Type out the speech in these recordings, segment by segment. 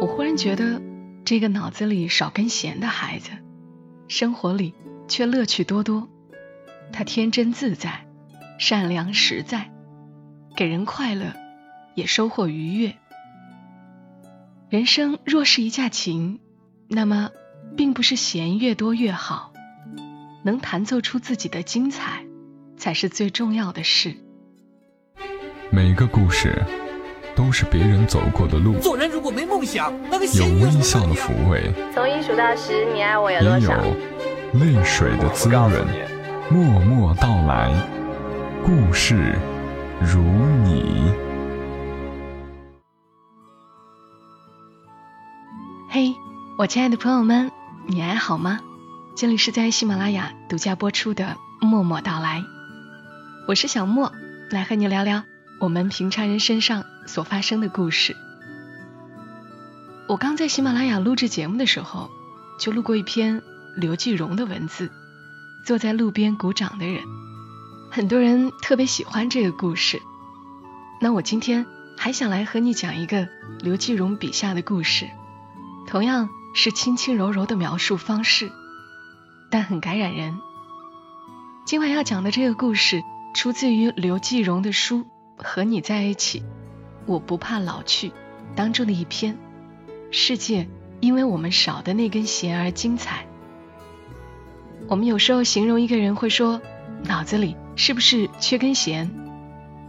我忽然觉得，这个脑子里少根弦的孩子，生活里却乐趣多多。他天真自在，善良实在，给人快乐，也收获愉悦。人生若是一架琴，那么并不是弦越多越好，能弹奏出自己的精彩，才是最重要的事。每个故事都是别人走过的路，做人如果没梦想，那个有微笑的抚慰，从一数到十，你爱我有多也少？有泪水的滋润。默默到来，故事如你。嘿，我亲爱的朋友们，你还好吗？这里是在喜马拉雅独家播出的《默默到来》，我是小莫，来和你聊聊我们平常人身上所发生的故事。我刚在喜马拉雅录制节目的时候，就录过一篇刘继荣的文字。坐在路边鼓掌的人，很多人特别喜欢这个故事。那我今天还想来和你讲一个刘继荣笔下的故事，同样是轻轻柔柔的描述方式，但很感染人。今晚要讲的这个故事出自于刘继荣的书《和你在一起，我不怕老去》当中的一篇。世界因为我们少的那根弦而精彩。我们有时候形容一个人会说脑子里是不是缺根弦，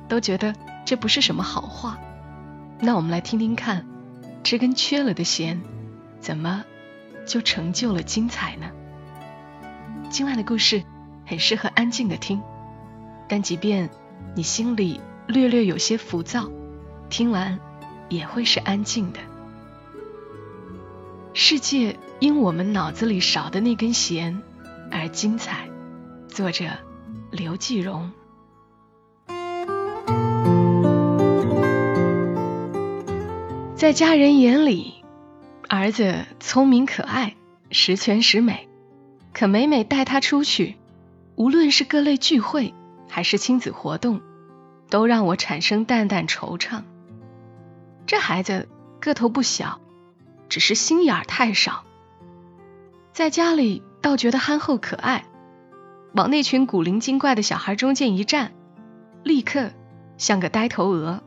都觉得这不是什么好话。那我们来听听看，这根缺了的弦，怎么就成就了精彩呢？今晚的故事很适合安静的听，但即便你心里略略有些浮躁，听完也会是安静的。世界因我们脑子里少的那根弦。而精彩。作者刘继荣。在家人眼里，儿子聪明可爱，十全十美。可每每带他出去，无论是各类聚会还是亲子活动，都让我产生淡淡惆怅。这孩子个头不小，只是心眼儿太少。在家里。倒觉得憨厚可爱，往那群古灵精怪的小孩中间一站，立刻像个呆头鹅。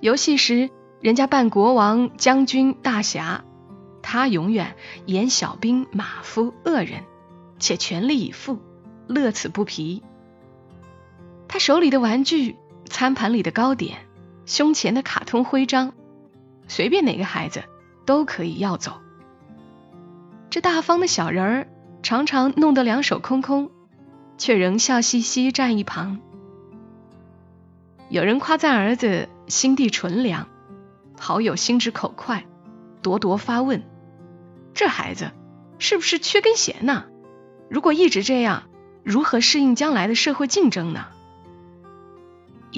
游戏时，人家扮国王、将军、大侠，他永远演小兵、马夫、恶人，且全力以赴，乐此不疲。他手里的玩具、餐盘里的糕点、胸前的卡通徽章，随便哪个孩子都可以要走。这大方的小人儿常常弄得两手空空，却仍笑嘻嘻站一旁。有人夸赞儿子心地纯良，好友心直口快，咄咄发问：这孩子是不是缺根弦呢？如果一直这样，如何适应将来的社会竞争呢？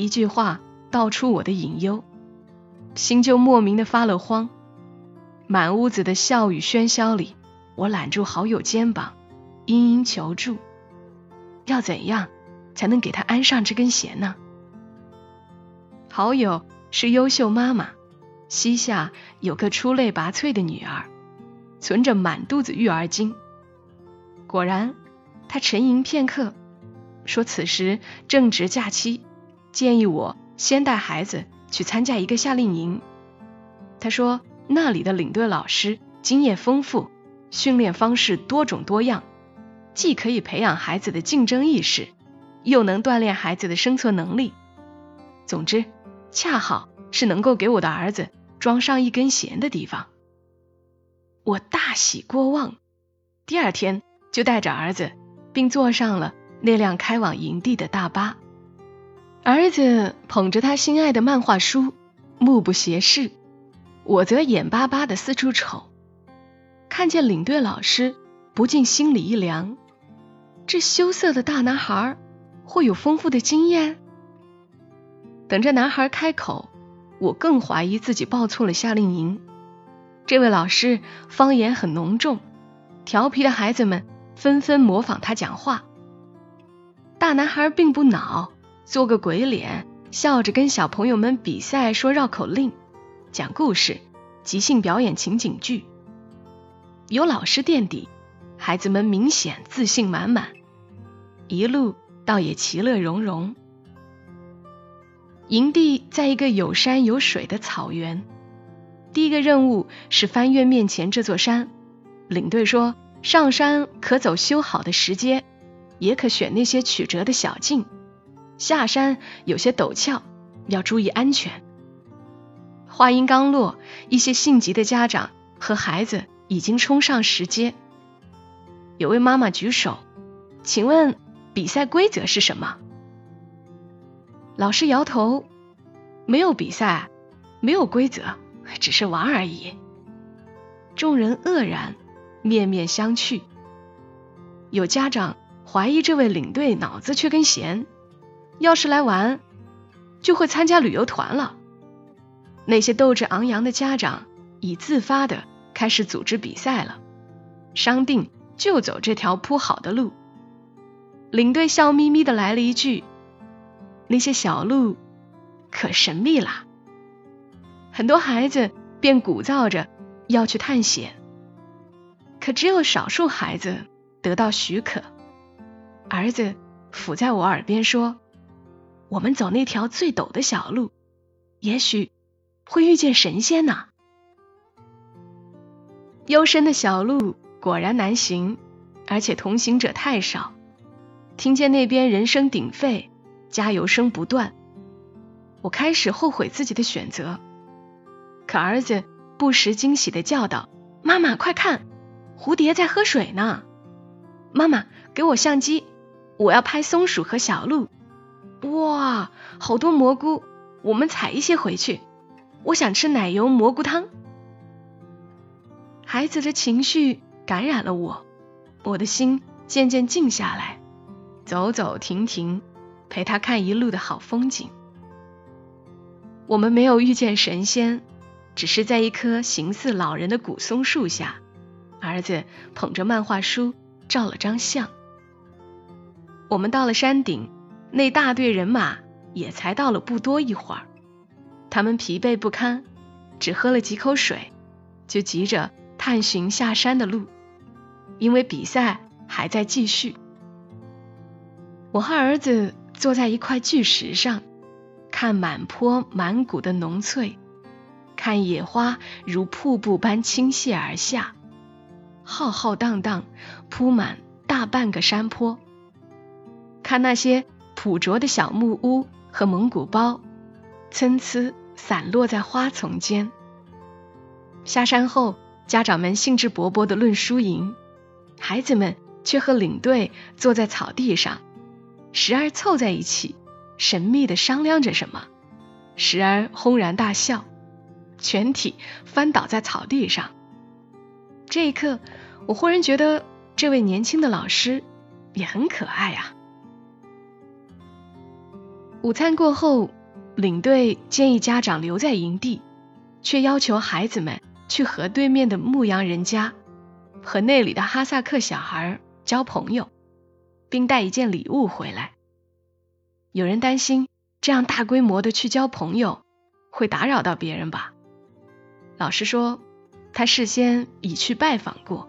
一句话道出我的隐忧，心就莫名的发了慌。满屋子的笑语喧嚣里。我揽住好友肩膀，殷殷求助：要怎样才能给他安上这根弦呢？好友是优秀妈妈，膝下有个出类拔萃的女儿，存着满肚子育儿经。果然，他沉吟片刻，说此时正值假期，建议我先带孩子去参加一个夏令营。他说那里的领队老师经验丰富。训练方式多种多样，既可以培养孩子的竞争意识，又能锻炼孩子的生存能力。总之，恰好是能够给我的儿子装上一根弦的地方。我大喜过望，第二天就带着儿子，并坐上了那辆开往营地的大巴。儿子捧着他心爱的漫画书，目不斜视，我则眼巴巴的四处瞅。看见领队老师，不禁心里一凉。这羞涩的大男孩会有丰富的经验？等着男孩开口，我更怀疑自己报错了夏令营。这位老师方言很浓重，调皮的孩子们纷纷模仿他讲话。大男孩并不恼，做个鬼脸，笑着跟小朋友们比赛说绕口令、讲故事、即兴表演情景剧。有老师垫底，孩子们明显自信满满，一路倒也其乐融融。营地在一个有山有水的草原。第一个任务是翻越面前这座山。领队说，上山可走修好的石阶，也可选那些曲折的小径；下山有些陡峭，要注意安全。话音刚落，一些性急的家长和孩子已经冲上石阶。有位妈妈举手，请问比赛规则是什么？老师摇头，没有比赛，没有规则，只是玩而已。众人愕然，面面相觑。有家长怀疑这位领队脑子缺根弦，要是来玩，就会参加旅游团了。那些斗志昂扬的家长已自发的开始组织比赛了，商定就走这条铺好的路。领队笑眯眯的来了一句。那些小路可神秘啦，很多孩子便鼓噪着要去探险，可只有少数孩子得到许可。儿子伏在我耳边说：“我们走那条最陡的小路，也许会遇见神仙呢。”幽深的小路果然难行，而且同行者太少。听见那边人声鼎沸。加油声不断，我开始后悔自己的选择。可儿子不时惊喜的叫道：“妈妈，快看，蝴蝶在喝水呢！妈妈，给我相机，我要拍松鼠和小鹿。哇，好多蘑菇，我们采一些回去。我想吃奶油蘑菇汤。”孩子的情绪感染了我，我的心渐渐静下来，走走停停。陪他看一路的好风景。我们没有遇见神仙，只是在一棵形似老人的古松树下，儿子捧着漫画书照了张相。我们到了山顶，那大队人马也才到了不多一会儿。他们疲惫不堪，只喝了几口水，就急着探寻下山的路，因为比赛还在继续。我和儿子。坐在一块巨石上，看满坡满谷的浓翠，看野花如瀑布般倾泻而下，浩浩荡荡铺满大半个山坡。看那些朴拙的小木屋和蒙古包，参差散落在花丛间。下山后，家长们兴致勃勃地论输赢，孩子们却和领队坐在草地上。时而凑在一起，神秘的商量着什么；时而轰然大笑，全体翻倒在草地上。这一刻，我忽然觉得这位年轻的老师也很可爱啊。午餐过后，领队建议家长留在营地，却要求孩子们去河对面的牧羊人家，和那里的哈萨克小孩交朋友。并带一件礼物回来。有人担心这样大规模的去交朋友会打扰到别人吧？老师说，他事先已去拜访过，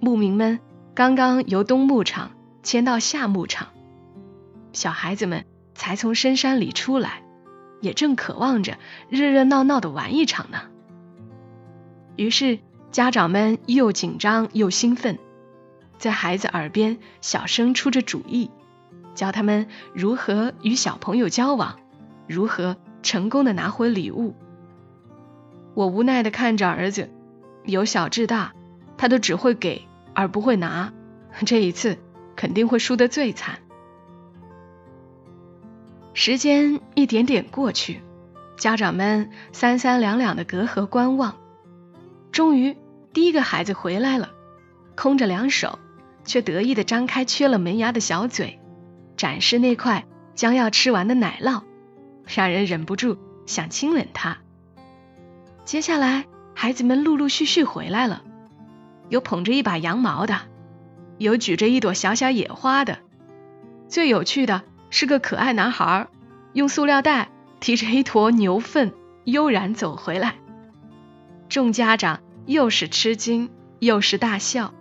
牧民们刚刚由东牧场迁到夏牧场，小孩子们才从深山里出来，也正渴望着热热闹闹的玩一场呢。于是家长们又紧张又兴奋。在孩子耳边小声出着主意，教他们如何与小朋友交往，如何成功的拿回礼物。我无奈的看着儿子，由小至大，他都只会给而不会拿，这一次肯定会输得最惨。时间一点点过去，家长们三三两两的隔河观望，终于第一个孩子回来了，空着两手。却得意的张开缺了门牙的小嘴，展示那块将要吃完的奶酪，让人忍不住想亲吻它。接下来，孩子们陆陆续续回来了，有捧着一把羊毛的，有举着一朵小小野花的，最有趣的是个可爱男孩，用塑料袋提着一坨牛粪悠然走回来。众家长又是吃惊又是大笑，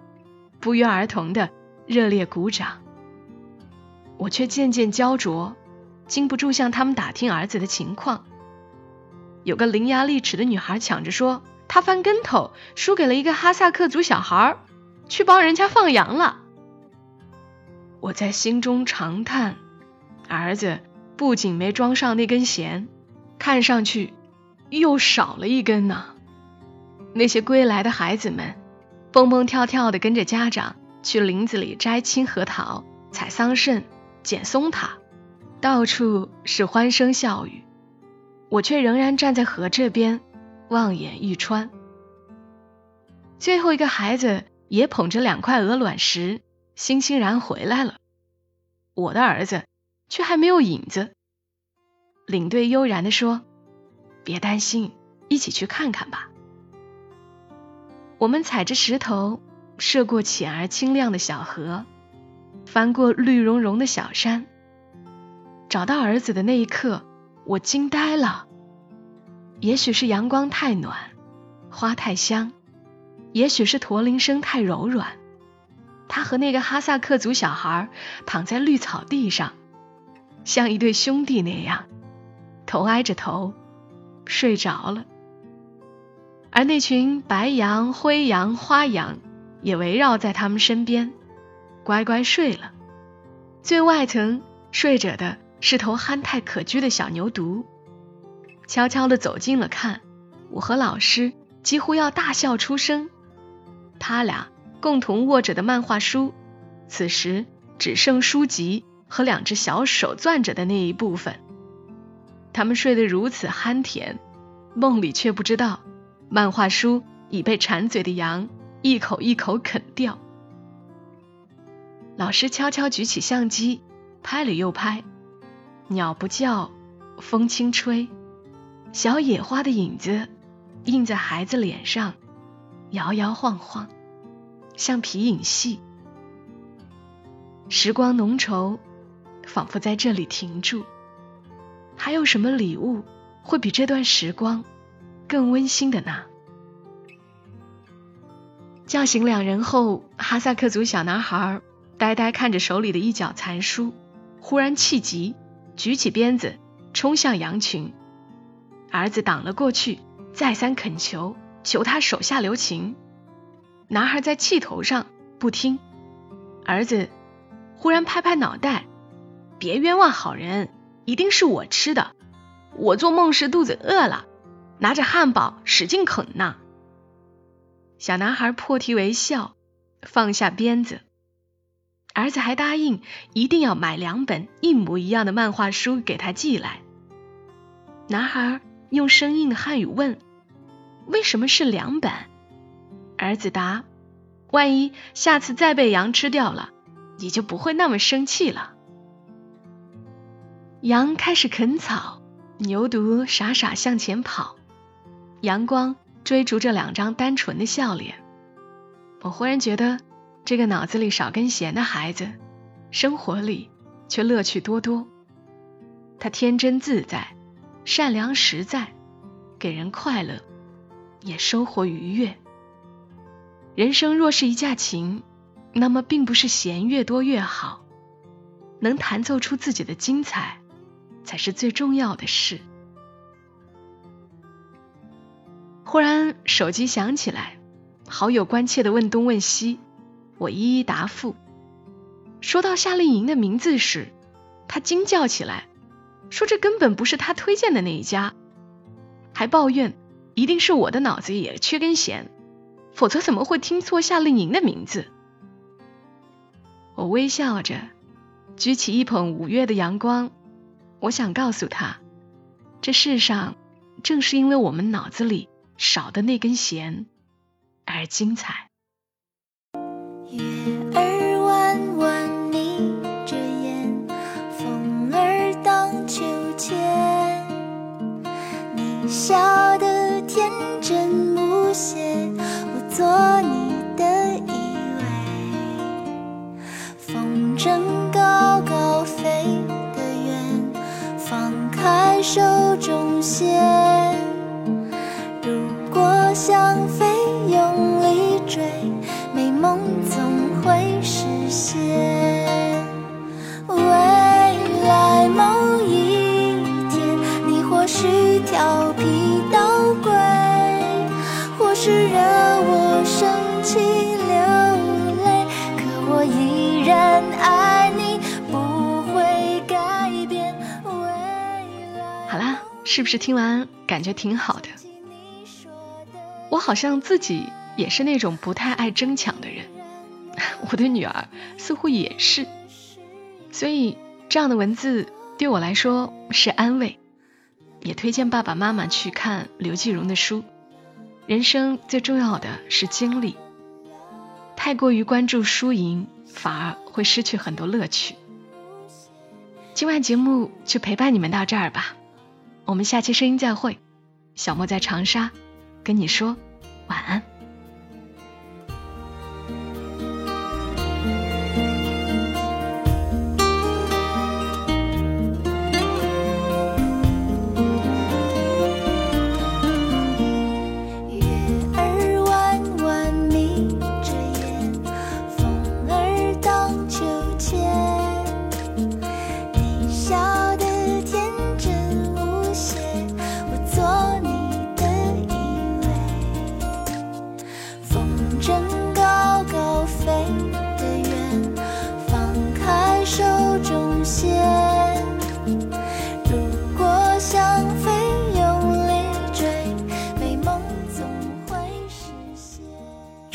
不约而同的热烈鼓掌。我却渐渐焦灼，禁不住向他们打听儿子的情况。有个伶牙俐齿的女孩抢着说，她翻跟头输给了一个哈萨克族小孩，去帮人家放羊了。我在心中长叹，儿子不仅没装上那根弦，看上去又少了一根呢。那些归来的孩子们，蹦蹦跳跳的跟着家长去林子里摘青核桃、采桑葚、捡松塔，到处是欢声笑语。我却仍然站在河这边，望眼欲穿。最后一个孩子也捧着两块鹅卵石，欣欣然回来了。我的儿子却还没有影子。领队悠然地说：“别担心，一起去看看吧。”我们踩着石头，涉过浅而清亮的小河，翻过绿茸茸的小山，找到儿子的那一刻。我惊呆了，也许是阳光太暖，花太香，也许是驼铃声太柔软。他和那个哈萨克族小孩躺在绿草地上，像一对兄弟那样，头挨着头睡着了。而那群白羊、灰羊、花羊也围绕在他们身边，乖乖睡了。最外层睡着的。是头憨态可掬的小牛犊，悄悄地走近了看，我和老师几乎要大笑出声。他俩共同握着的漫画书，此时只剩书籍和两只小手攥着的那一部分。他们睡得如此酣甜，梦里却不知道，漫画书已被馋嘴的羊一口一口啃掉。老师悄悄举起相机，拍了又拍。鸟不叫，风轻吹，小野花的影子映在孩子脸上，摇摇晃晃，像皮影戏。时光浓稠，仿佛在这里停住。还有什么礼物会比这段时光更温馨的呢？叫醒两人后，哈萨克族小男孩呆呆看着手里的一角残书，忽然气急。举起鞭子冲向羊群，儿子挡了过去，再三恳求，求他手下留情。男孩在气头上不听，儿子忽然拍拍脑袋：“别冤枉好人，一定是我吃的。我做梦时肚子饿了，拿着汉堡使劲啃呢。”小男孩破涕为笑，放下鞭子。儿子还答应一定要买两本一模一样的漫画书给他寄来。男孩用生硬的汉语问：“为什么是两本？”儿子答：“万一下次再被羊吃掉了，你就不会那么生气了。”羊开始啃草，牛犊傻傻向前跑，阳光追逐着两张单纯的笑脸。我忽然觉得。这个脑子里少根弦的孩子，生活里却乐趣多多。他天真自在，善良实在，给人快乐，也收获愉悦。人生若是一架琴，那么并不是弦越多越好，能弹奏出自己的精彩，才是最重要的事。忽然手机响起来，好友关切的问东问西。我一一答复。说到夏令营的名字时，他惊叫起来，说这根本不是他推荐的那一家，还抱怨一定是我的脑子也缺根弦，否则怎么会听错夏令营的名字？我微笑着，举起一捧五月的阳光，我想告诉他，这世上正是因为我们脑子里少的那根弦而精彩。手中线。是不是听完感觉挺好的？我好像自己也是那种不太爱争抢的人，我的女儿似乎也是，所以这样的文字对我来说是安慰，也推荐爸爸妈妈去看刘继荣的书。人生最重要的是经历，太过于关注输赢，反而会失去很多乐趣。今晚节目就陪伴你们到这儿吧，我们下期声音再会。小莫在长沙跟你说晚安。